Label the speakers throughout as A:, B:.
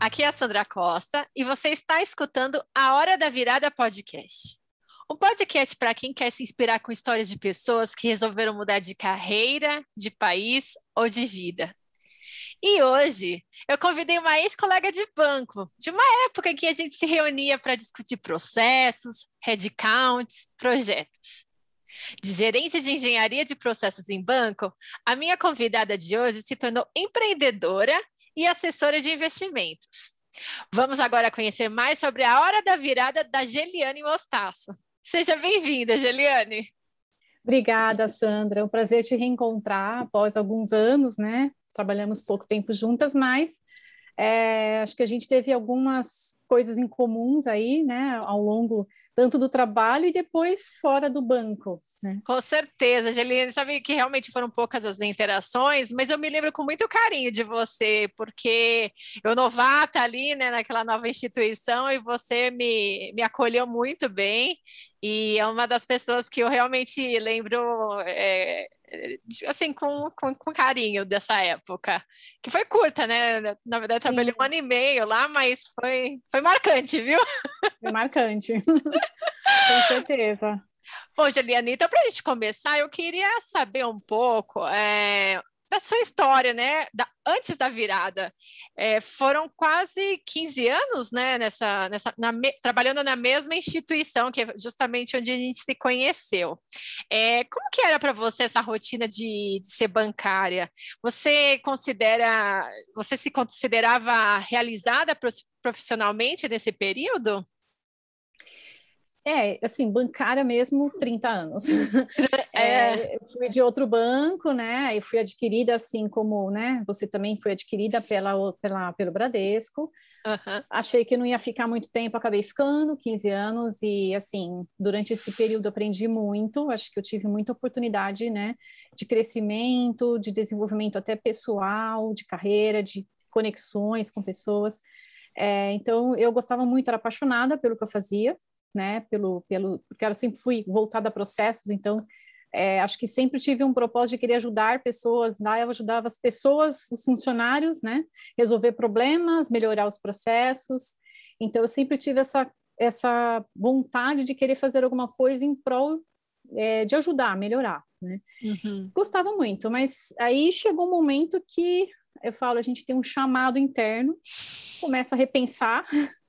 A: aqui é a Sandra Costa e você está escutando a Hora da Virada Podcast. Um podcast para quem quer se inspirar com histórias de pessoas que resolveram mudar de carreira, de país ou de vida. E hoje eu convidei uma ex-colega de banco, de uma época em que a gente se reunia para discutir processos, headcounts, projetos. De gerente de engenharia de processos em banco, a minha convidada de hoje se tornou empreendedora e assessora de investimentos. Vamos agora conhecer mais sobre a hora da virada da Geliane Mostaço. Seja bem-vinda, Geliane.
B: Obrigada, Sandra. É um prazer te reencontrar após alguns anos, né? Trabalhamos pouco tempo juntas, mas é, acho que a gente teve algumas coisas em comuns aí, né, ao longo tanto do trabalho e depois fora do banco. Né?
A: Com certeza, Angelina, sabe que realmente foram poucas as interações, mas eu me lembro com muito carinho de você, porque eu novata ali, né, naquela nova instituição, e você me, me acolheu muito bem, e é uma das pessoas que eu realmente lembro é, assim, com, com, com, carinho dessa época, que foi curta, né? Na verdade, trabalhei um ano e meio lá, mas foi, foi marcante, viu?
B: Foi marcante, com certeza.
A: Bom, Juliana, então, para a gente começar, eu queria saber um pouco é, da sua história, né? Da, antes da virada. É, foram quase 15 anos, né? Nessa, nessa, na, trabalhando na mesma instituição, que é justamente onde a gente se conheceu. É, como que era para você essa rotina de, de, ser bancária? Você considera, você se considerava realizada profissionalmente nesse período?
B: É, assim, bancária mesmo, 30 anos. É. é, fui de outro banco, né? E fui adquirida assim como, né? Você também foi adquirida pela, pela, pelo Bradesco. Uhum. Achei que não ia ficar muito tempo, acabei ficando 15 anos e assim, durante esse período aprendi muito, acho que eu tive muita oportunidade, né, de crescimento, de desenvolvimento até pessoal, de carreira, de conexões com pessoas. É, então, eu gostava muito, era apaixonada pelo que eu fazia, né? Pelo, pelo, porque eu sempre fui voltada a processos, então é, acho que sempre tive um propósito de querer ajudar pessoas, lá eu ajudava as pessoas, os funcionários, né? Resolver problemas, melhorar os processos. Então eu sempre tive essa essa vontade de querer fazer alguma coisa em prol é, de ajudar, melhorar, né? Uhum. Gostava muito, mas aí chegou um momento que eu falo, a gente tem um chamado interno, começa a repensar,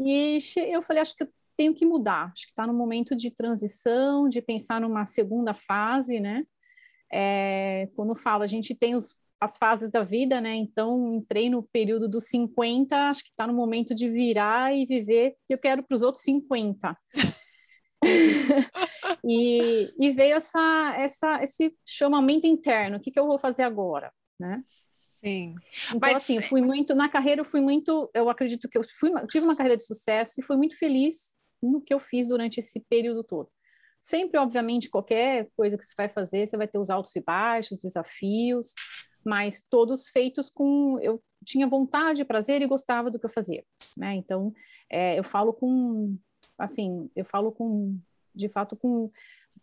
B: e eu falei, acho que tenho que mudar. Acho que está no momento de transição, de pensar numa segunda fase, né? É, quando falo, a gente tem os, as fases da vida, né? Então, entrei no período dos 50, acho que está no momento de virar e viver que eu quero para os outros 50. e, e, veio essa, essa, esse chamamento interno, o que, que eu vou fazer agora, né?
A: Sim.
B: Então, Mas... assim, fui muito, na carreira eu fui muito, eu acredito que eu fui, tive uma carreira de sucesso e fui muito feliz no que eu fiz durante esse período todo. Sempre, obviamente, qualquer coisa que você vai fazer, você vai ter os altos e baixos, desafios, mas todos feitos com. Eu tinha vontade, prazer e gostava do que eu fazia, né? Então, é, eu falo com. Assim, eu falo com. De fato, com.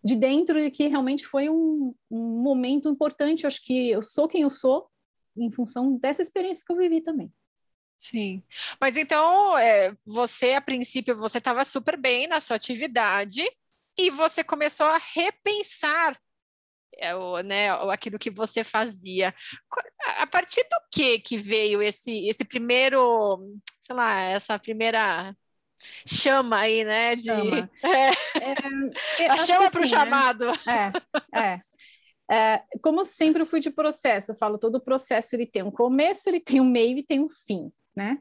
B: De dentro de que realmente foi um, um momento importante. Eu acho que eu sou quem eu sou em função dessa experiência que eu vivi também.
A: Sim, mas então é, você a princípio você estava super bem na sua atividade e você começou a repensar é, o, né, aquilo que você fazia. A partir do que que veio esse esse primeiro, sei lá, essa primeira chama aí, né? De chama. É, é, a chama para o assim, né? chamado.
B: É, é. É, como sempre eu fui de processo, eu falo, todo processo ele tem um começo, ele tem um meio e tem um fim né?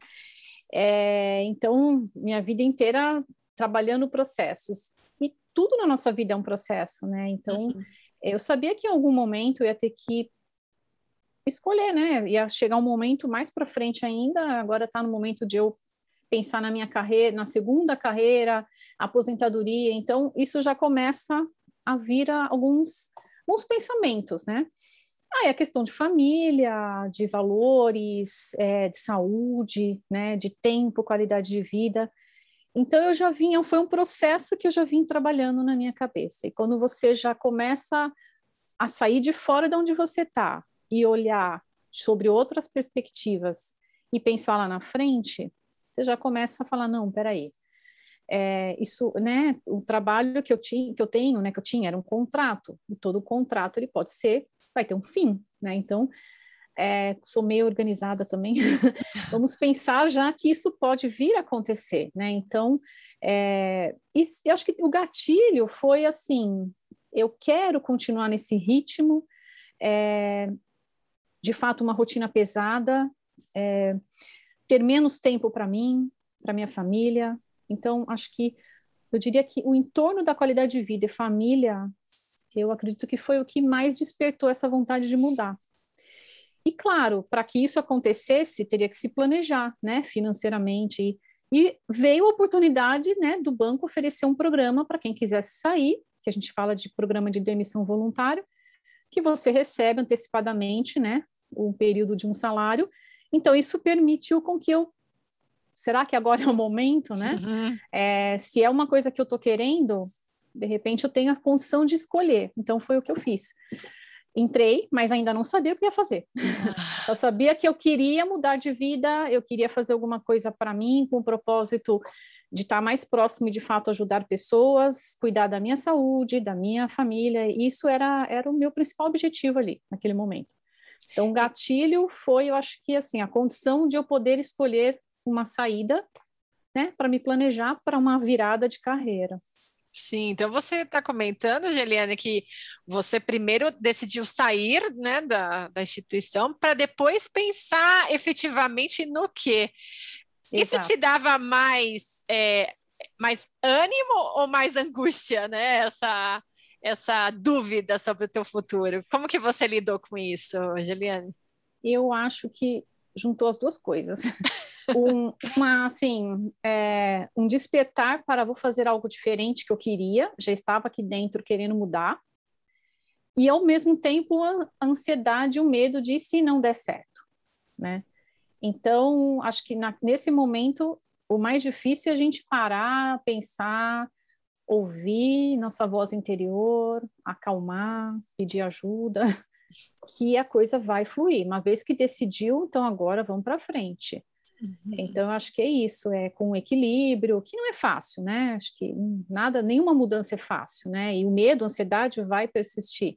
B: É, então, minha vida inteira trabalhando processos. E tudo na nossa vida é um processo, né? Então, uhum. eu sabia que em algum momento eu ia ter que escolher, né? Ia chegar um momento mais para frente ainda, agora está no momento de eu pensar na minha carreira, na segunda carreira, aposentadoria. Então, isso já começa a vir a alguns, alguns pensamentos, né? Ah, é a questão de família, de valores, é, de saúde, né, de tempo, qualidade de vida. Então eu já vinha, foi um processo que eu já vim trabalhando na minha cabeça. E quando você já começa a sair de fora de onde você está e olhar sobre outras perspectivas e pensar lá na frente, você já começa a falar, não, peraí, é, isso, né, o trabalho que eu tinha, que eu tenho, né, que eu tinha era um contrato, e todo contrato ele pode ser, vai ter um fim, né, então, é, sou meio organizada também, vamos pensar já que isso pode vir a acontecer, né, então, é, e eu acho que o gatilho foi assim, eu quero continuar nesse ritmo, é, de fato uma rotina pesada, é, ter menos tempo para mim, para minha família, então, acho que eu diria que o entorno da qualidade de vida e família, eu acredito que foi o que mais despertou essa vontade de mudar. E claro, para que isso acontecesse, teria que se planejar, né, financeiramente. E, veio a oportunidade, né, do banco oferecer um programa para quem quisesse sair, que a gente fala de programa de demissão voluntária, que você recebe antecipadamente, né, um período de um salário. Então, isso permitiu com que eu será que agora é o momento, né? Uhum. É, se é uma coisa que eu estou querendo, de repente eu tenho a condição de escolher. Então foi o que eu fiz. Entrei, mas ainda não sabia o que ia fazer. eu sabia que eu queria mudar de vida, eu queria fazer alguma coisa para mim, com o propósito de estar mais próximo e de fato ajudar pessoas, cuidar da minha saúde, da minha família. Isso era, era o meu principal objetivo ali, naquele momento. Então, o gatilho foi, eu acho que assim, a condição de eu poder escolher uma saída, né, para me planejar para uma virada de carreira.
A: Sim, então você está comentando, Geliane, que você primeiro decidiu sair né, da, da instituição para depois pensar efetivamente no quê? Isso te dava mais, é, mais ânimo ou mais angústia, né? Essa, essa dúvida sobre o teu futuro. Como que você lidou com isso, Geliane?
B: Eu acho que juntou as duas coisas. um, uma, assim, é, um despertar para vou fazer algo diferente que eu queria, já estava aqui dentro querendo mudar, e ao mesmo tempo a ansiedade, o medo de se não der certo, né? Então, acho que na, nesse momento o mais difícil é a gente parar, pensar, ouvir nossa voz interior, acalmar, pedir ajuda, que a coisa vai fluir. Uma vez que decidiu, então agora vamos para frente. Uhum. Então, acho que é isso, é com equilíbrio, que não é fácil, né? Acho que nada, nenhuma mudança é fácil, né? E o medo, a ansiedade vai persistir.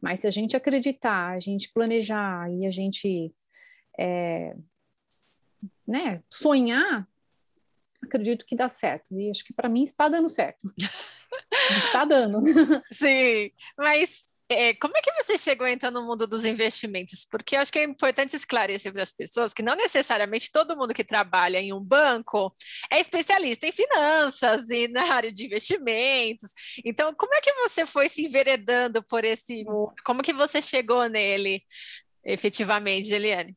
B: Mas se a gente acreditar, a gente planejar e a gente é, né, sonhar, acredito que dá certo. E acho que para mim está dando certo. está dando.
A: Sim, mas é, como é que você chegou então no mundo dos investimentos? Porque acho que é importante esclarecer para as pessoas que não necessariamente todo mundo que trabalha em um banco é especialista em finanças e na área de investimentos. Então, como é que você foi se enveredando por esse mundo? Como que você chegou nele efetivamente, Eliane?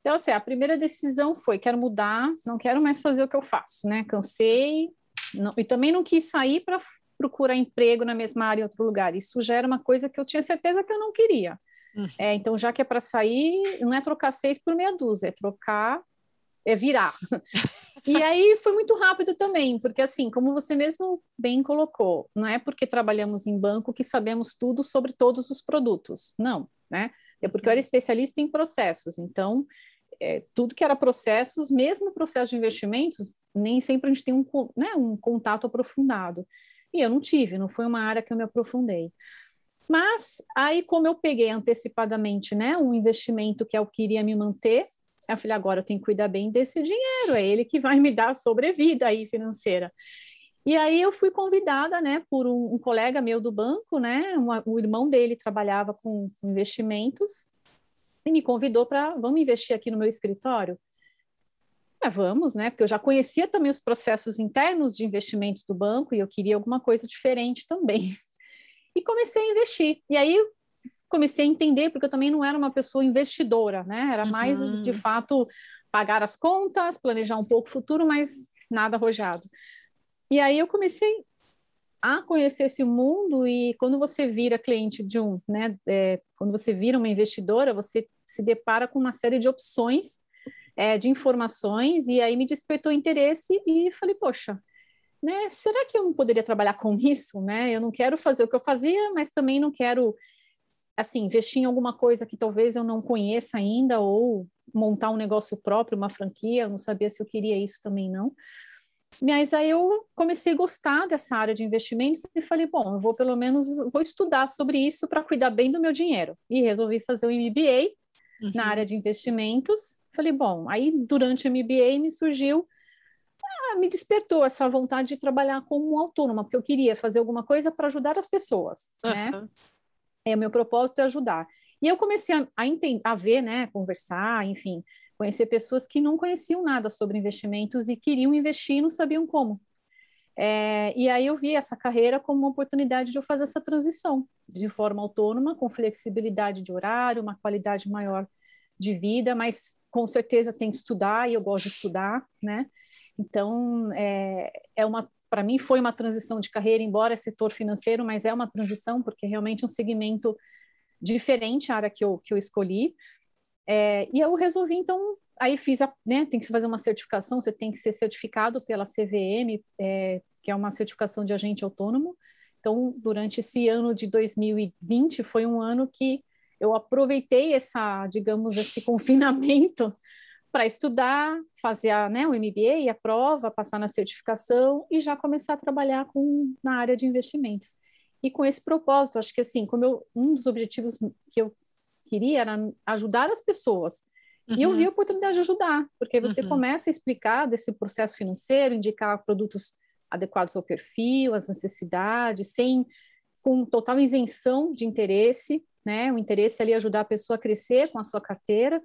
B: Então, assim, a primeira decisão foi: quero mudar, não quero mais fazer o que eu faço, né? Cansei, não, e também não quis sair para procurar emprego na mesma área em outro lugar. Isso já era uma coisa que eu tinha certeza que eu não queria. Uhum. É, então, já que é para sair, não é trocar seis por meia dúzia, é trocar, é virar. e aí foi muito rápido também, porque assim, como você mesmo bem colocou, não é porque trabalhamos em banco que sabemos tudo sobre todos os produtos. Não, né? É porque eu era especialista em processos. Então, é, tudo que era processos, mesmo processo de investimentos, nem sempre a gente tem um, né, um contato aprofundado. E eu não tive, não foi uma área que eu me aprofundei. Mas aí, como eu peguei antecipadamente, né, um investimento que eu queria me manter, eu falei, agora eu tenho que cuidar bem desse dinheiro, é ele que vai me dar sobrevida aí financeira. E aí eu fui convidada, né, por um, um colega meu do banco, né, uma, o irmão dele trabalhava com investimentos, e me convidou para, vamos investir aqui no meu escritório? Ah, vamos, né? Porque eu já conhecia também os processos internos de investimentos do banco e eu queria alguma coisa diferente também. E comecei a investir. E aí comecei a entender, porque eu também não era uma pessoa investidora, né? Era mais, uhum. de fato, pagar as contas, planejar um pouco o futuro, mas nada arrojado. E aí eu comecei a conhecer esse mundo e quando você vira cliente de um, né, é, quando você vira uma investidora, você se depara com uma série de opções é, de informações e aí me despertou interesse e falei, poxa, né, será que eu não poderia trabalhar com isso, né? Eu não quero fazer o que eu fazia, mas também não quero assim, investir em alguma coisa que talvez eu não conheça ainda, ou montar um negócio próprio, uma franquia, eu não sabia se eu queria isso também não. Mas aí eu comecei a gostar dessa área de investimentos e falei, bom, eu vou pelo menos vou estudar sobre isso para cuidar bem do meu dinheiro. E resolvi fazer o MBA uhum. na área de investimentos. Falei, bom, aí durante o MBA me surgiu ah, me despertou essa vontade de trabalhar como autônoma, porque eu queria fazer alguma coisa para ajudar as pessoas, uhum. né? É, o meu propósito é ajudar. E eu comecei a, a, entender, a ver, né, conversar, enfim, conhecer pessoas que não conheciam nada sobre investimentos e queriam investir e não sabiam como. É, e aí eu vi essa carreira como uma oportunidade de eu fazer essa transição de forma autônoma, com flexibilidade de horário, uma qualidade maior de vida, mas com certeza tem que estudar e eu gosto de estudar, né? Então é, é uma para mim foi uma transição de carreira, embora é setor financeiro, mas é uma transição porque é realmente um segmento diferente a área que eu, que eu escolhi. É, e eu resolvi, então, aí fiz a, né, tem que fazer uma certificação, você tem que ser certificado pela CVM, é, que é uma certificação de agente autônomo. Então, durante esse ano de 2020, foi um ano que eu aproveitei essa, digamos, esse confinamento para estudar, fazer a, né, o MBA, a prova, passar na certificação e já começar a trabalhar com, na área de investimentos. E com esse propósito, acho que assim, como eu, um dos objetivos que eu queria era ajudar as pessoas. Uhum. E eu vi a uhum. oportunidade de ajudar, porque você uhum. começa a explicar desse processo financeiro, indicar produtos adequados ao perfil, às necessidades, sem com total isenção de interesse, né? O interesse ali é ajudar a pessoa a crescer com a sua carteira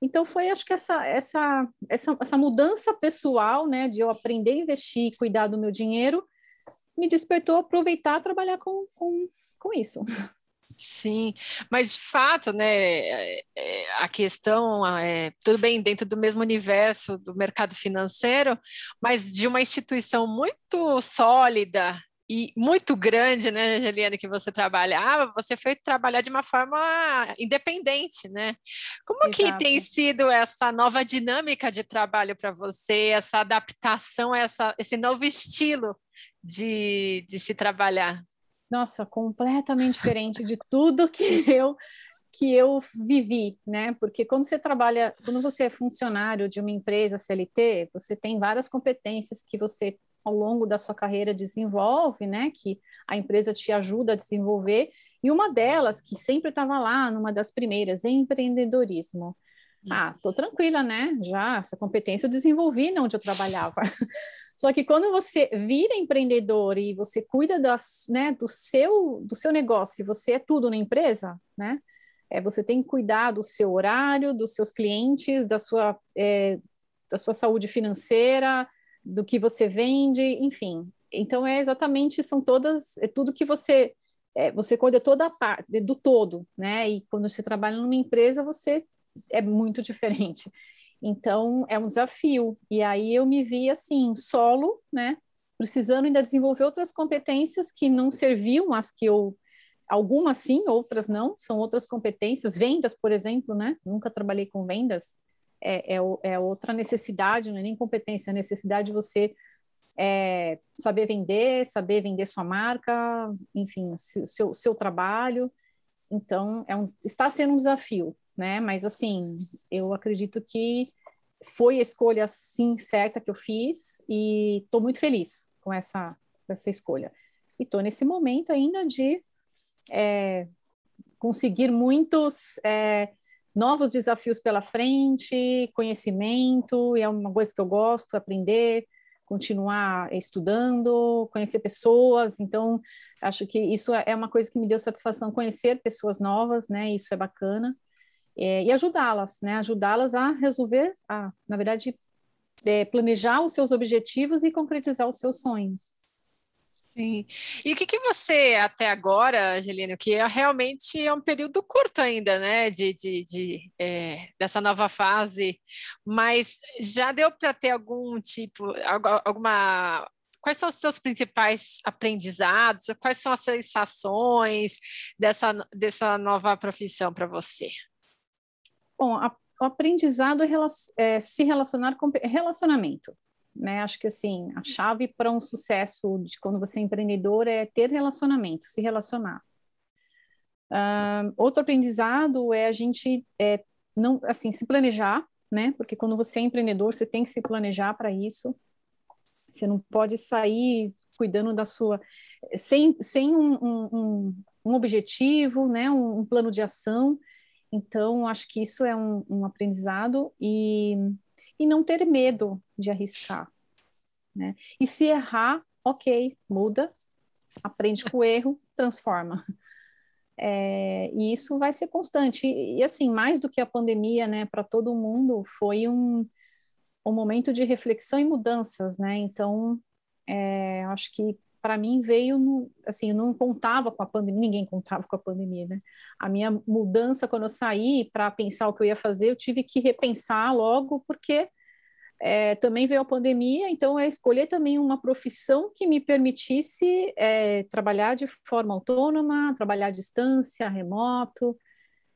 B: então foi, acho que essa, essa, essa, essa mudança pessoal, né, de eu aprender a investir, cuidar do meu dinheiro, me despertou a aproveitar trabalhar com, com, com isso.
A: Sim, mas de fato, né, é, é, a questão é tudo bem dentro do mesmo universo do mercado financeiro, mas de uma instituição muito sólida e muito grande, né, Angeliane, que você trabalhava, você foi trabalhar de uma forma independente, né? Como Exato. que tem sido essa nova dinâmica de trabalho para você, essa adaptação, essa, esse novo estilo de, de se trabalhar?
B: Nossa, completamente diferente de tudo que eu que eu vivi, né? Porque quando você trabalha, quando você é funcionário de uma empresa CLT, você tem várias competências que você ao longo da sua carreira desenvolve, né, que a empresa te ajuda a desenvolver, e uma delas, que sempre estava lá, numa das primeiras, é empreendedorismo. Hum. Ah, tô tranquila, né? Já essa competência eu desenvolvi onde eu trabalhava. Só que quando você vira empreendedor e você cuida das, né, do seu do seu negócio, você é tudo na empresa, né? É, você tem que cuidar do seu horário, dos seus clientes, da sua é, da sua saúde financeira, do que você vende, enfim. Então é exatamente, são todas, é tudo que você é, você cuida toda a parte do todo, né? E quando você trabalha numa empresa, você é muito diferente. Então é um desafio. E aí eu me vi assim, solo, né? Precisando ainda desenvolver outras competências que não serviam as que eu algumas sim, outras não, são outras competências, vendas, por exemplo, né? Nunca trabalhei com vendas, é, é, é outra necessidade, não é nem competência, é necessidade de você é, saber vender, saber vender sua marca, enfim, seu, seu trabalho. Então, é um, está sendo um desafio, né? Mas, assim, eu acredito que foi a escolha, sim, certa que eu fiz e estou muito feliz com essa, com essa escolha. E estou nesse momento ainda de é, conseguir muitos é, novos desafios pela frente, conhecimento, e é uma coisa que eu gosto, aprender, continuar estudando, conhecer pessoas, então acho que isso é uma coisa que me deu satisfação, conhecer pessoas novas, né, isso é bacana, é, e ajudá-las, né, ajudá-las a resolver, a, na verdade, é, planejar os seus objetivos e concretizar os seus sonhos.
A: Sim. E o que, que você, até agora, Angelina, que é realmente é um período curto ainda, né, de, de, de é, dessa nova fase, mas já deu para ter algum tipo, alguma. Quais são os seus principais aprendizados? Quais são as sensações dessa, dessa nova profissão para você?
B: Bom, a, o aprendizado é, é se relacionar com relacionamento né? Acho que assim, a chave para um sucesso de quando você é empreendedor é ter relacionamento, se relacionar. Uh, outro aprendizado é a gente é, não assim se planejar, né? Porque quando você é empreendedor, você tem que se planejar para isso. Você não pode sair cuidando da sua sem, sem um, um, um objetivo, né? Um, um, plano de ação. Então, acho que isso é um, aprendizado e, e não ter medo de arriscar. Né? E se errar, ok, muda, aprende com o erro, transforma. É, e isso vai ser constante. E, e, assim, mais do que a pandemia, né, para todo mundo, foi um, um momento de reflexão e mudanças, né? Então, é, acho que para mim veio, no, assim, eu não contava com a pandemia, ninguém contava com a pandemia, né? A minha mudança, quando eu saí para pensar o que eu ia fazer, eu tive que repensar logo, porque é, também veio a pandemia, então é escolher também uma profissão que me permitisse é, trabalhar de forma autônoma, trabalhar à distância, remoto.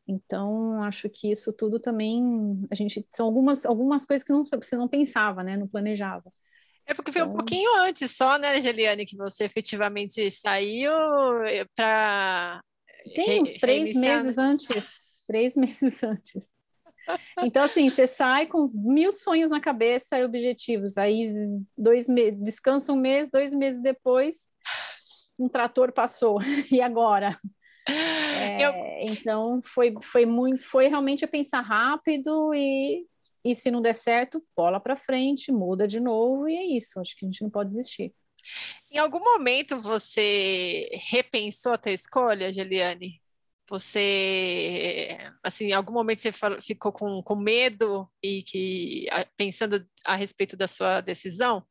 B: Então, acho que isso tudo também, a gente, são algumas, algumas coisas que não, você não pensava, né, não planejava.
A: É porque foi um então pouquinho antes só, né, Geliane, que você efetivamente saiu eh, para...
B: Sim, uns três meses antes, três meses antes. Então, assim, você sai com mil sonhos na cabeça e objetivos. Aí, dois meses, descansa um mês, dois meses depois, um trator passou. E agora? É, Eu... Então, foi, foi muito, foi realmente pensar rápido e, e se não der certo, bola para frente, muda de novo e é isso. Acho que a gente não pode desistir.
A: Em algum momento você repensou a tua escolha, Geliane? Você, assim, em algum momento você ficou com, com medo e que pensando a respeito da sua decisão?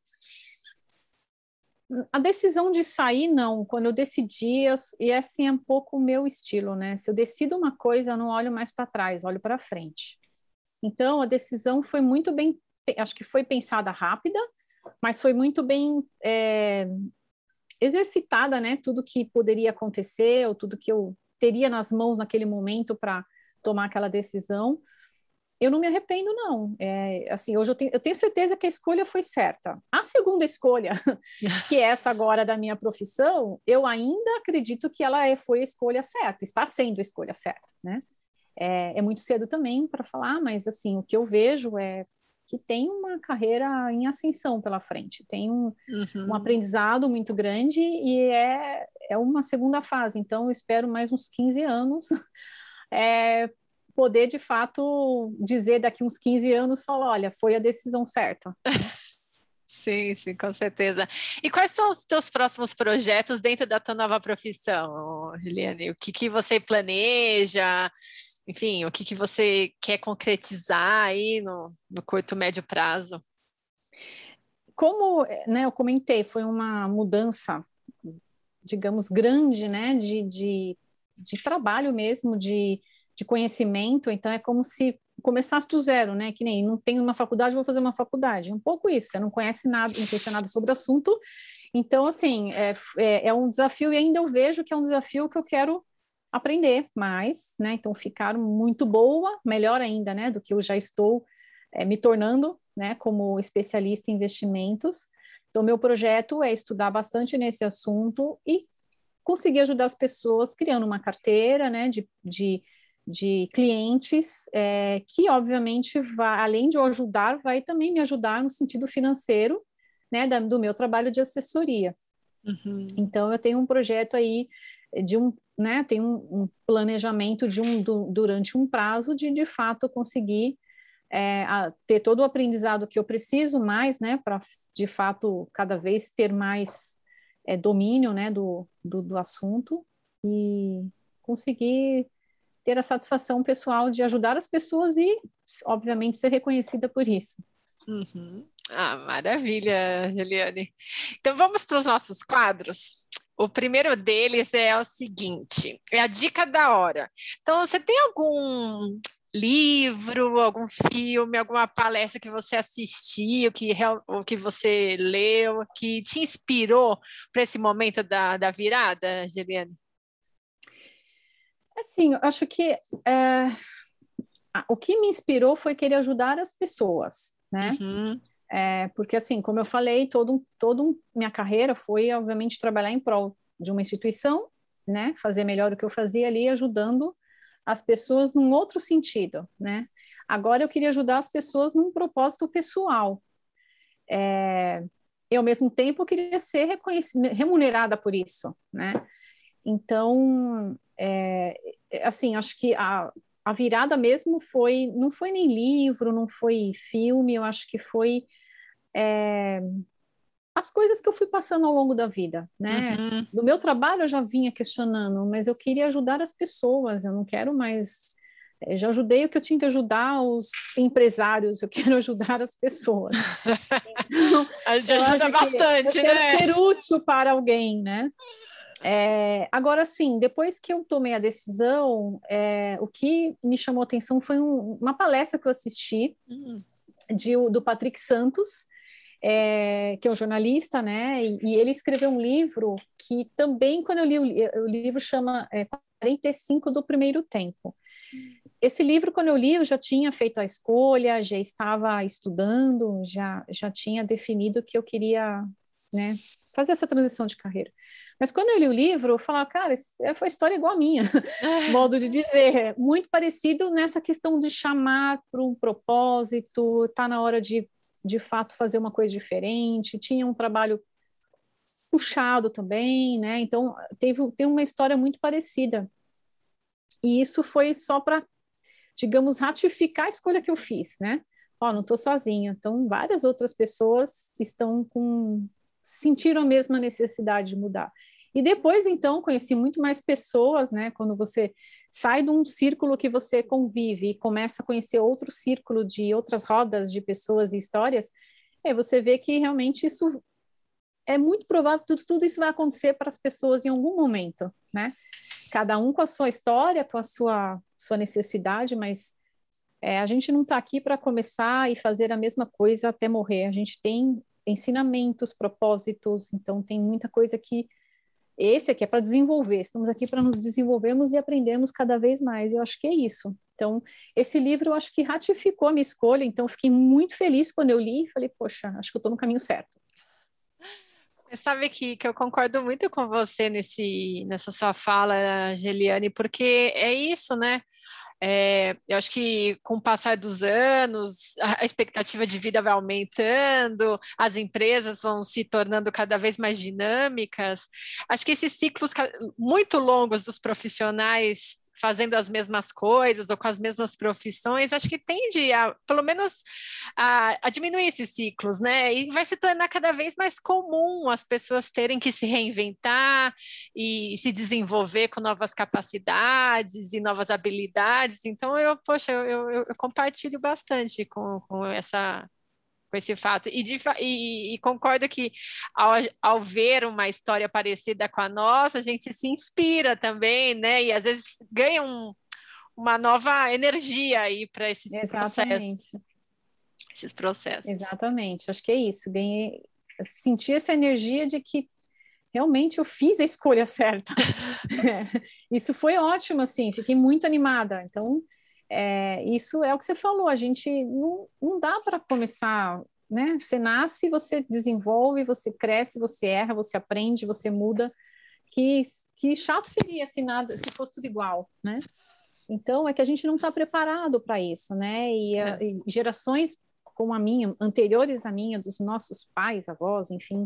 B: A decisão de sair, não. Quando eu decidi, eu, e assim é um pouco o meu estilo, né? Se eu decido uma coisa, eu não olho mais para trás, olho para frente. Então, a decisão foi muito bem, acho que foi pensada rápida, mas foi muito bem é, exercitada, né? Tudo que poderia acontecer, ou tudo que eu teria nas mãos naquele momento para tomar aquela decisão. Eu não me arrependo, não. É, assim, hoje eu tenho, eu tenho certeza que a escolha foi certa. A segunda escolha, que é essa agora da minha profissão, eu ainda acredito que ela é, foi a escolha certa, está sendo a escolha certa, né? É, é muito cedo também para falar, mas assim, o que eu vejo é que tem uma carreira em ascensão pela frente, tem um, uhum. um aprendizado muito grande e é, é uma segunda fase. Então, eu espero mais uns 15 anos é, poder, de fato, dizer daqui uns 15 anos, falar, olha, foi a decisão certa.
A: Sim, sim, com certeza. E quais são os teus próximos projetos dentro da tua nova profissão, Juliane? O que, que você planeja? Enfim, o que, que você quer concretizar aí no, no curto, médio prazo?
B: Como né, eu comentei, foi uma mudança, digamos, grande, né, de, de, de trabalho mesmo, de, de conhecimento, então é como se começasse do zero, né? Que nem não tenho uma faculdade, vou fazer uma faculdade. Um pouco isso, você não conhece nada, não conhece nada sobre o assunto. Então, assim, é, é, é, um desafio e ainda eu vejo que é um desafio que eu quero aprender mais, né? Então, ficar muito boa, melhor ainda, né? Do que eu já estou é, me tornando, né? Como especialista em investimentos. Então, meu projeto é estudar bastante nesse assunto e conseguir ajudar as pessoas criando uma carteira, né? De, de, de clientes é, que, obviamente, vai, além de eu ajudar, vai também me ajudar no sentido financeiro, né? Da, do meu trabalho de assessoria. Uhum. Então, eu tenho um projeto aí de um né, tem um, um planejamento de um, do, durante um prazo de, de fato, conseguir é, a, ter todo o aprendizado que eu preciso mais, né, para, de fato, cada vez ter mais é, domínio, né, do, do, do assunto e conseguir ter a satisfação pessoal de ajudar as pessoas e, obviamente, ser reconhecida por isso.
A: Uhum. Ah, maravilha, Juliane. Então vamos para os nossos quadros. O primeiro deles é o seguinte: é a dica da hora. Então, você tem algum livro, algum filme, alguma palestra que você assistiu, que, ou que você leu, que te inspirou para esse momento da, da virada, Juliane?
B: Assim, eu acho que é, o que me inspirou foi querer ajudar as pessoas, né? Uhum. É, porque, assim, como eu falei, todo, todo minha carreira foi, obviamente, trabalhar em prol de uma instituição né, fazer melhor o que eu fazia ali, ajudando as pessoas num outro sentido, né? Agora eu queria ajudar as pessoas num propósito pessoal. É, e ao mesmo tempo eu queria ser remunerada por isso, né? Então, é, assim, acho que a, a virada mesmo foi, não foi nem livro, não foi filme, eu acho que foi é, as coisas que eu fui passando ao longo da vida, né? Uhum. Do meu trabalho eu já vinha questionando, mas eu queria ajudar as pessoas, eu não quero mais. Eu já ajudei o que eu tinha que ajudar os empresários, eu quero ajudar as pessoas.
A: Então, a gente ajuda bastante,
B: eu né? ser útil para alguém, né? É, agora, sim, depois que eu tomei a decisão, é, o que me chamou atenção foi um, uma palestra que eu assisti uhum. de, do Patrick Santos, é, que é um jornalista, né? E, e, ele escreveu um livro que também, quando eu li o, o livro, chama é, 45 do Primeiro Tempo. Esse livro, quando eu li, eu já tinha feito a escolha, já estava estudando, já, já tinha definido que eu queria né, fazer essa transição de carreira. Mas quando eu li o livro, eu falava, cara, foi história igual a minha, modo de dizer, muito parecido nessa questão de chamar para um propósito, tá na hora de de fato fazer uma coisa diferente, tinha um trabalho puxado também, né? Então teve tem uma história muito parecida. E isso foi só para, digamos, ratificar a escolha que eu fiz, né? Ó, não estou sozinha. Então várias outras pessoas estão com sentiram a mesma necessidade de mudar. E depois, então, conheci muito mais pessoas, né? Quando você sai de um círculo que você convive e começa a conhecer outro círculo de outras rodas de pessoas e histórias, é, você vê que realmente isso é muito provável que tudo, tudo isso vai acontecer para as pessoas em algum momento, né? Cada um com a sua história, com a sua, sua necessidade, mas é, a gente não está aqui para começar e fazer a mesma coisa até morrer. A gente tem ensinamentos, propósitos, então tem muita coisa que esse aqui é para desenvolver, estamos aqui para nos desenvolvermos e aprendermos cada vez mais. Eu acho que é isso. Então, esse livro eu acho que ratificou a minha escolha, então fiquei muito feliz quando eu li e falei, poxa, acho que eu estou no caminho certo.
A: Você sabe que, que eu concordo muito com você nesse, nessa sua fala, Geliane, porque é isso, né? É, eu acho que com o passar dos anos, a expectativa de vida vai aumentando, as empresas vão se tornando cada vez mais dinâmicas. Acho que esses ciclos muito longos dos profissionais fazendo as mesmas coisas ou com as mesmas profissões, acho que tende a, pelo menos, a, a, diminuir esses ciclos, né? E vai se tornar cada vez mais comum as pessoas terem que se reinventar e se desenvolver com novas capacidades e novas habilidades. Então, eu, poxa, eu, eu, eu compartilho bastante com, com essa com esse fato. E, de, e, e concordo que ao, ao, ver uma história parecida com a nossa, a gente se inspira também, né? E às vezes ganha um, uma nova energia aí para esses Exatamente. processos. Esses processos.
B: Exatamente, acho que é isso. Ganhei, senti essa energia de que realmente eu fiz a escolha certa. é, isso foi ótimo, assim, fiquei muito animada. Então, é, isso é o que você falou, a gente não, não dá para começar, né? Você nasce, você desenvolve, você cresce, você erra, você aprende, você muda. Que, que chato seria se nada, se fosse tudo igual, né? Então, é que a gente não está preparado para isso, né? E, a, é. e, gerações como a minha, anteriores à minha, dos nossos pais, avós, enfim,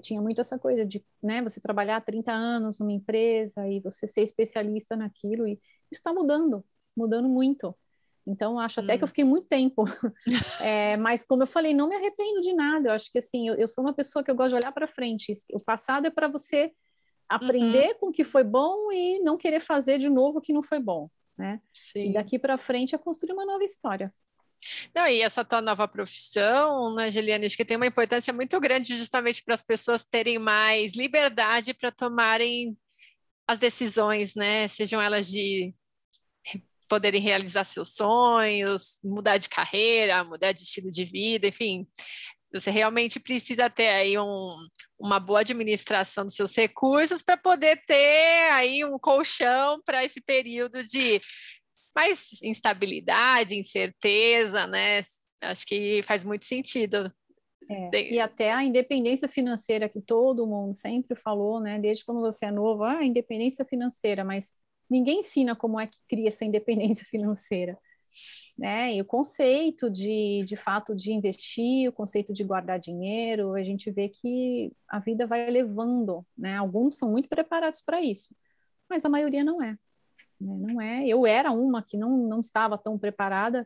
B: tinha muito essa coisa de, né, você trabalhar 30 anos numa empresa e você ser especialista naquilo, e isso está mudando, mudando muito. Então, acho até hum. que eu hum. fiquei muito tempo. é, mas, como eu falei, não me arrependo de nada. Eu acho que, assim, eu, eu sou uma pessoa que eu gosto de olhar para frente. O passado é para você aprender uhum. com o que foi bom e não querer fazer de novo o que não foi bom, né? Sim. E daqui para frente é construir uma nova história.
A: Não, e essa tua nova profissão, né, Juliana, acho que tem uma importância muito grande justamente para as pessoas terem mais liberdade para tomarem as decisões, né? Sejam elas de poderem realizar seus sonhos, mudar de carreira, mudar de estilo de vida, enfim. Você realmente precisa ter aí um, uma boa administração dos seus recursos para poder ter aí um colchão para esse período de mais instabilidade, incerteza, né? Acho que faz muito sentido
B: É, e até a independência financeira que todo mundo sempre falou, né? Desde quando você é novo, ah, independência financeira, mas ninguém ensina como é que cria essa independência financeira. Né? E o conceito de, de fato de investir, o conceito de guardar dinheiro, a gente vê que a vida vai levando, né? Alguns são muito preparados para isso, mas a maioria não é. Né? Não é. Eu era uma que não, não estava tão preparada,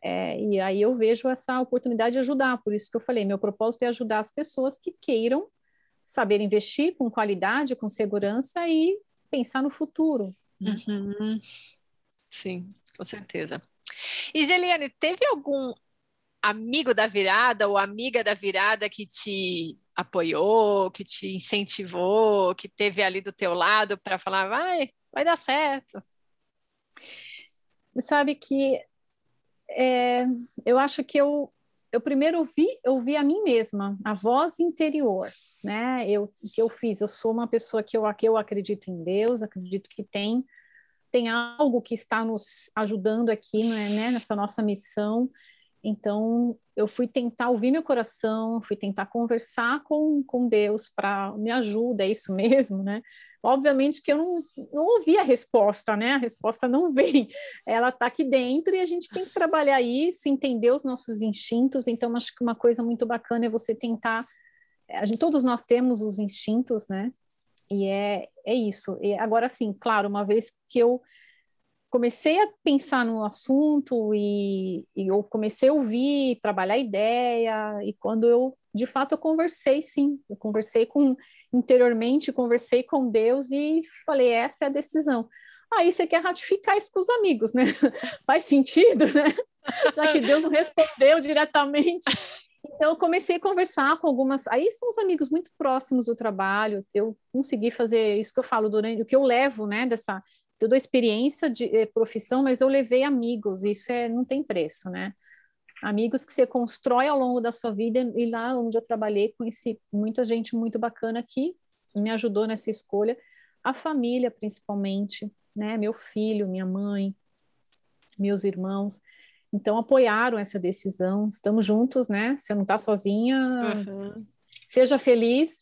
B: é, e aí eu vejo essa oportunidade de ajudar, por isso que eu falei, meu propósito é ajudar as pessoas que queiram saber investir com qualidade, com segurança e pensar no futuro.
A: Uhum. Sim, com certeza. E Geliane, teve algum amigo da virada ou amiga da virada que te apoiou, que te incentivou, que teve ali do teu lado para falar, vai, vai dar certo?
B: Sabe que é, eu acho que eu, eu primeiro ouvi, eu ouvi a mim mesma, a voz interior, né? Eu que eu fiz, eu sou uma pessoa que eu, que eu acredito em Deus, acredito que tem tem algo que está nos ajudando aqui, né, nessa nossa missão. Então, eu fui tentar ouvir meu coração, fui tentar conversar com, com Deus para me ajuda, é isso mesmo, né? Obviamente que eu não, não ouvi a resposta, né? A resposta não vem, ela está aqui dentro e a gente tem que trabalhar isso, entender os nossos instintos. Então, acho que uma coisa muito bacana é você tentar. A gente, todos nós temos os instintos, né? E é, é isso. E agora, sim, claro, uma vez que eu comecei a pensar no assunto e, e, eu comecei a ouvir, trabalhar a ideia, e quando eu, de fato, eu conversei, sim, eu conversei com, interiormente, conversei com Deus e falei, essa é a decisão. Aí você quer ratificar isso com os amigos, né? Faz sentido, né? Já que Deus não respondeu diretamente. Então, eu comecei a conversar com algumas. Aí são os amigos muito próximos do trabalho. Eu consegui fazer isso que eu falo durante o que eu levo, né? Dessa toda a experiência de eh, profissão, mas eu levei amigos. Isso é não tem preço, né? Amigos que você constrói ao longo da sua vida e lá onde eu trabalhei conheci muita gente muito bacana que me ajudou nessa escolha. A família, principalmente, né? Meu filho, minha mãe, meus irmãos. Então, apoiaram essa decisão. Estamos juntos, né? Você não está sozinha. Uhum. Seja feliz.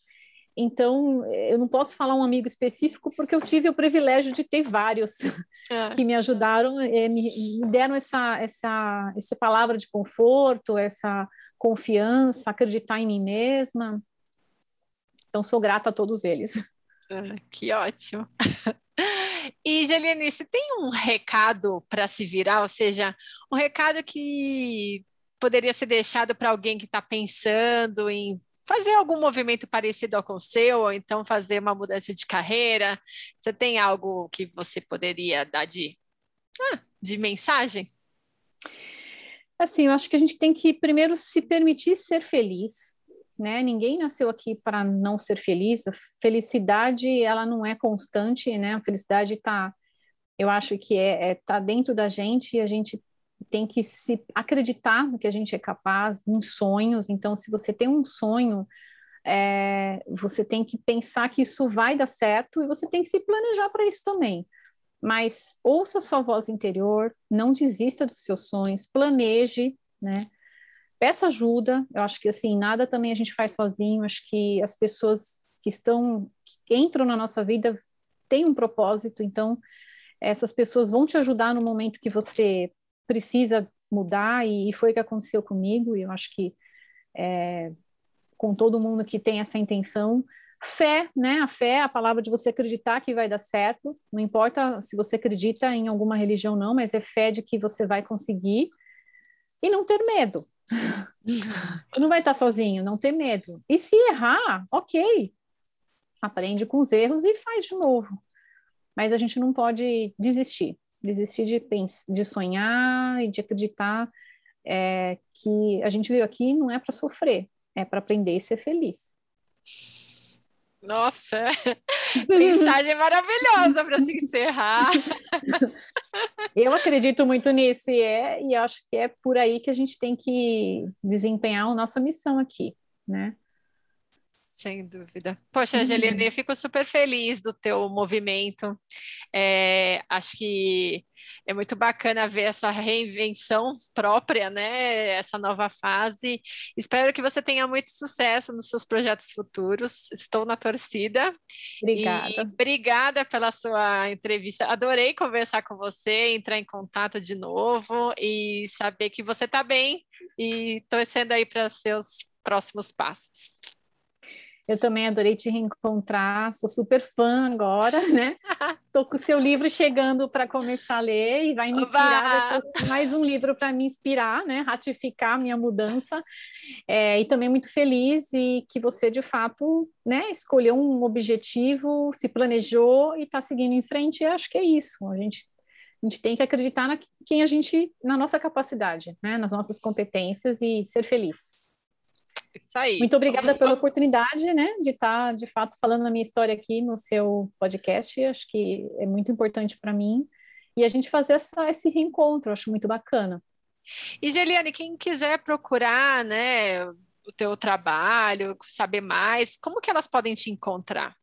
B: Então, eu não posso falar um amigo específico porque eu tive o privilégio de ter vários é. que me ajudaram, é, me, me, deram essa, essa, essa palavra de conforto, essa confiança, acreditar em mim mesma. Então, sou grata a todos eles.
A: Ah, que ótimo. E, Geliane, você tem um recado para se virar, ou seja, um recado que poderia ser deixado para alguém que está pensando em fazer algum movimento parecido ao com o seu, ou então fazer uma mudança de carreira? Você tem algo que você poderia dar de, ah, de mensagem?
B: Assim, eu acho que a gente tem que primeiro se permitir ser feliz, né? Ninguém nasceu aqui para não ser feliz. A felicidade, ela não é constante, né? A felicidade está, eu acho que é, é tá dentro da gente e a gente tem que se acreditar no que a gente é capaz, em sonhos. Então, se você tem um sonho, é, você tem que pensar que isso vai dar certo e você tem que se planejar para isso também. Mas ouça sua voz interior, não desista dos seus sonhos, planeje, né? peça ajuda. Eu acho que assim, nada também a gente faz sozinho. Acho que as pessoas que estão, que entram na nossa vida têm um propósito, então essas pessoas vão te ajudar no momento que você precisa mudar, e, foi o que aconteceu comigo, e eu acho que é, com todo mundo que tem essa intenção, fé, né? A fé a palavra de você acreditar que vai dar certo, não importa se você acredita em alguma religião não, mas é fé de que você vai conseguir e não ter medo, não vai estar sozinho, não ter medo. E se errar, ok, aprende com os erros e faz de novo. Mas a gente não pode desistir, desistir de, pensar, de sonhar e de acreditar é, que a gente veio aqui não é para sofrer, é para aprender e ser feliz.
A: Nossa, mensagem maravilhosa para se encerrar.
B: Eu acredito muito nisso e, é, e acho que é por aí que a gente tem que desempenhar a nossa missão aqui, né?
A: Sem dúvida. Poxa, Angelina, eu fico super feliz do teu movimento. É, acho que é muito bacana ver a sua reinvenção própria, né? Essa nova fase. Espero que você tenha muito sucesso nos seus projetos futuros. Estou na torcida.
B: Obrigada.
A: E obrigada pela sua entrevista. Adorei conversar com você, entrar em contato de novo e saber que você está bem e torcendo aí para seus próximos passos.
B: Eu também adorei te reencontrar, sou super fã agora, né? Tô com o seu livro chegando para começar a ler e vai me inspirar, vai mais um livro para me inspirar, né? Ratificar a minha mudança. É, e também muito feliz e que você, de fato, né, escolheu um objetivo, se planejou e está seguindo em frente. E acho que é isso. A gente a gente tem que acreditar na quem a gente, na nossa capacidade, né, nas nossas competências e ser feliz.
A: Isso aí.
B: Muito obrigada pela oportunidade, né, de estar, de fato, falando a minha história aqui no seu podcast. Acho que é muito importante para mim. E a gente fazer essa, esse reencontro, acho muito bacana.
A: E, Geliane, quem quiser procurar, né, o teu trabalho, saber mais, como que elas podem te encontrar?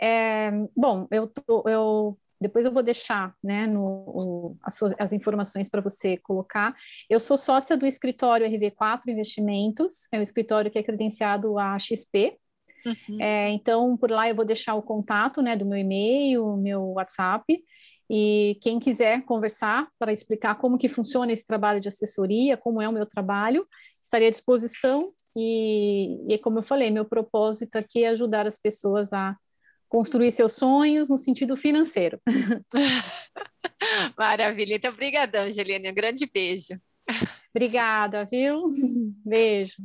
B: É, bom, eu, tô, eu depois eu vou deixar né, no, o, as, suas, as informações para você colocar. Eu sou sócia do escritório RV4 Investimentos, é um escritório que é credenciado à XP. Uhum. É, então, por lá eu vou deixar o contato né, do meu e-mail, meu WhatsApp. E quem quiser conversar para explicar como que funciona esse trabalho de assessoria, como é o meu trabalho, estaria à disposição. E, e como eu falei, meu propósito aqui é ajudar as pessoas a construir seus sonhos no sentido financeiro.
A: Maravilha. Então, obrigadão, Angelina. Um grande beijo.
B: Obrigada, viu? Beijo.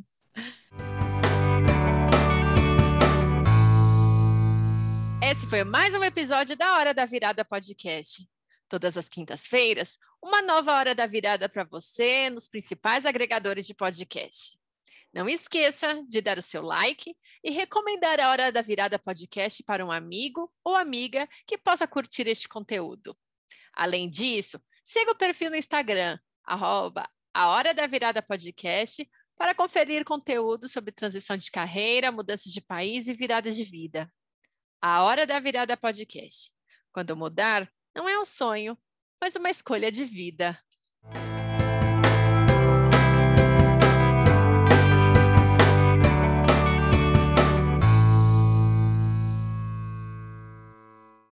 A: Esse foi mais um episódio da Hora da Virada Podcast. Todas as quintas-feiras, uma nova Hora da Virada para você nos principais agregadores de podcast. Não esqueça de dar o seu like e recomendar a Hora da Virada podcast para um amigo ou amiga que possa curtir este conteúdo. Além disso, siga o perfil no Instagram, arroba a Hora da Virada Podcast, para conferir conteúdo sobre transição de carreira, mudanças de país e viradas de vida. A Hora da Virada Podcast. Quando mudar, não é um sonho, mas uma escolha de vida.